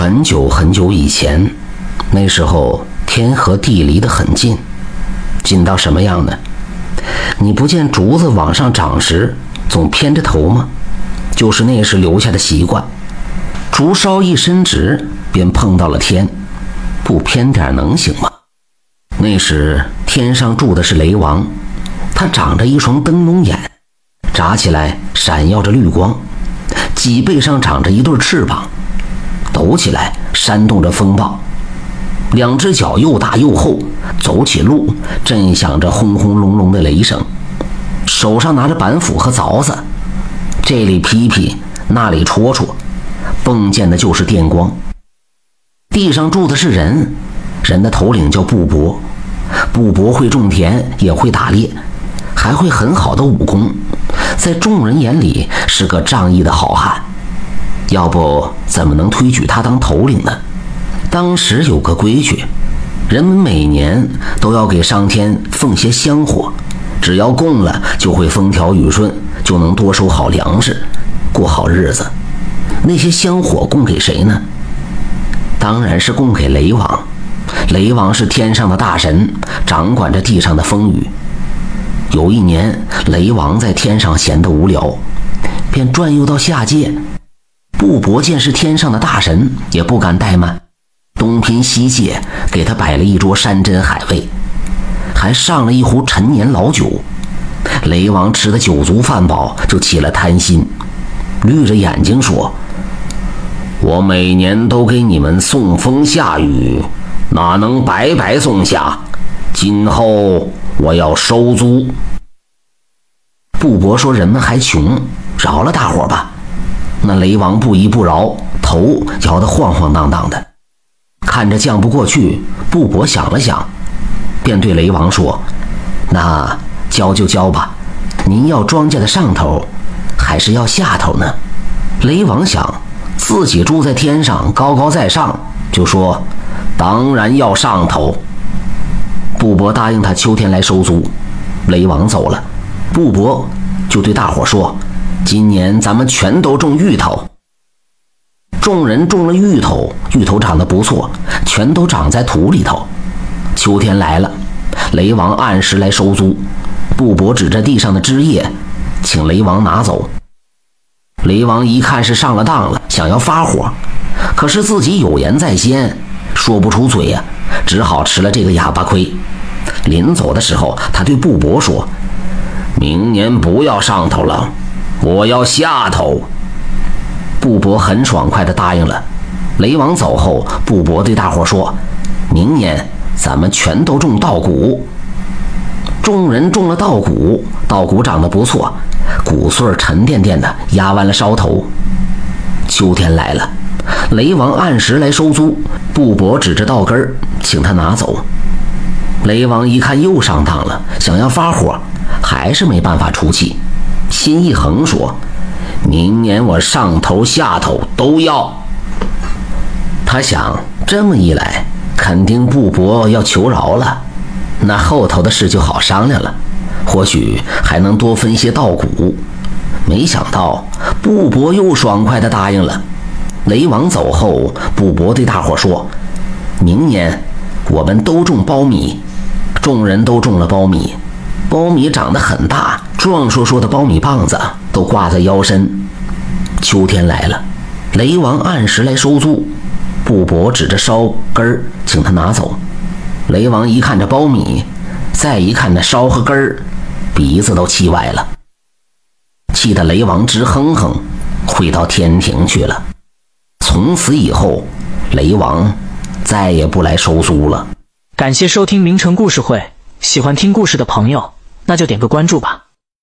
很久很久以前，那时候天和地离得很近，近到什么样呢？你不见竹子往上长时总偏着头吗？就是那时留下的习惯。竹梢一伸直，便碰到了天，不偏点能行吗？那时天上住的是雷王，他长着一双灯笼眼，眨起来闪耀着绿光，脊背上长着一对翅膀。抖起来，扇动着风暴；两只脚又大又厚，走起路震响着轰轰隆隆的雷声。手上拿着板斧和凿子，这里劈劈，那里戳戳，迸溅的就是电光。地上住的是人，人的头领叫布帛，布帛会种田，也会打猎，还会很好的武功，在众人眼里是个仗义的好汉。要不怎么能推举他当头领呢？当时有个规矩，人们每年都要给上天奉些香火，只要供了，就会风调雨顺，就能多收好粮食，过好日子。那些香火供给谁呢？当然是供给雷王。雷王是天上的大神，掌管着地上的风雨。有一年，雷王在天上闲得无聊，便转悠到下界。布帛见是天上的大神，也不敢怠慢，东拼西借，给他摆了一桌山珍海味，还上了一壶陈年老酒。雷王吃的酒足饭饱，就起了贪心，绿着眼睛说：“我每年都给你们送风下雨，哪能白白送下？今后我要收租。”布帛说：“人们还穷，饶了大伙吧。”那雷王不依不饶，头摇得晃晃荡荡的，看着犟不过去。布帛想了想，便对雷王说：“那交就交吧，您要庄稼的上头，还是要下头呢？”雷王想自己住在天上，高高在上，就说：“当然要上头。”布帛答应他秋天来收租。雷王走了，布帛就对大伙说。今年咱们全都种芋头。众人种了芋头，芋头长得不错，全都长在土里头。秋天来了，雷王按时来收租。布帛指着地上的枝叶，请雷王拿走。雷王一看是上了当了，想要发火，可是自己有言在先，说不出嘴呀，只好吃了这个哑巴亏。临走的时候，他对布帛说：“明年不要上头了。”我要下头。布伯很爽快地答应了。雷王走后，布伯对大伙说：“明年咱们全都种稻谷。”众人种了稻谷，稻谷长得不错，谷穗沉甸甸的，压弯了梢头。秋天来了，雷王按时来收租。布伯指着稻根儿，请他拿走。雷王一看又上当了，想要发火，还是没办法出气。心一横，说：“明年我上头下头都要。”他想，这么一来，肯定布帛要求饶了，那后头的事就好商量了，或许还能多分些稻谷。没想到，布帛又爽快地答应了。雷王走后，布帛对大伙说：“明年我们都种苞米。”众人都种了苞米。苞米长得很大，壮硕硕的苞米棒子都挂在腰身。秋天来了，雷王按时来收租。布帛指着梢根儿，请他拿走。雷王一看这苞米，再一看那烧和根儿，鼻子都气歪了，气得雷王直哼哼，回到天庭去了。从此以后，雷王再也不来收租了。感谢收听名城故事会，喜欢听故事的朋友。那就点个关注吧。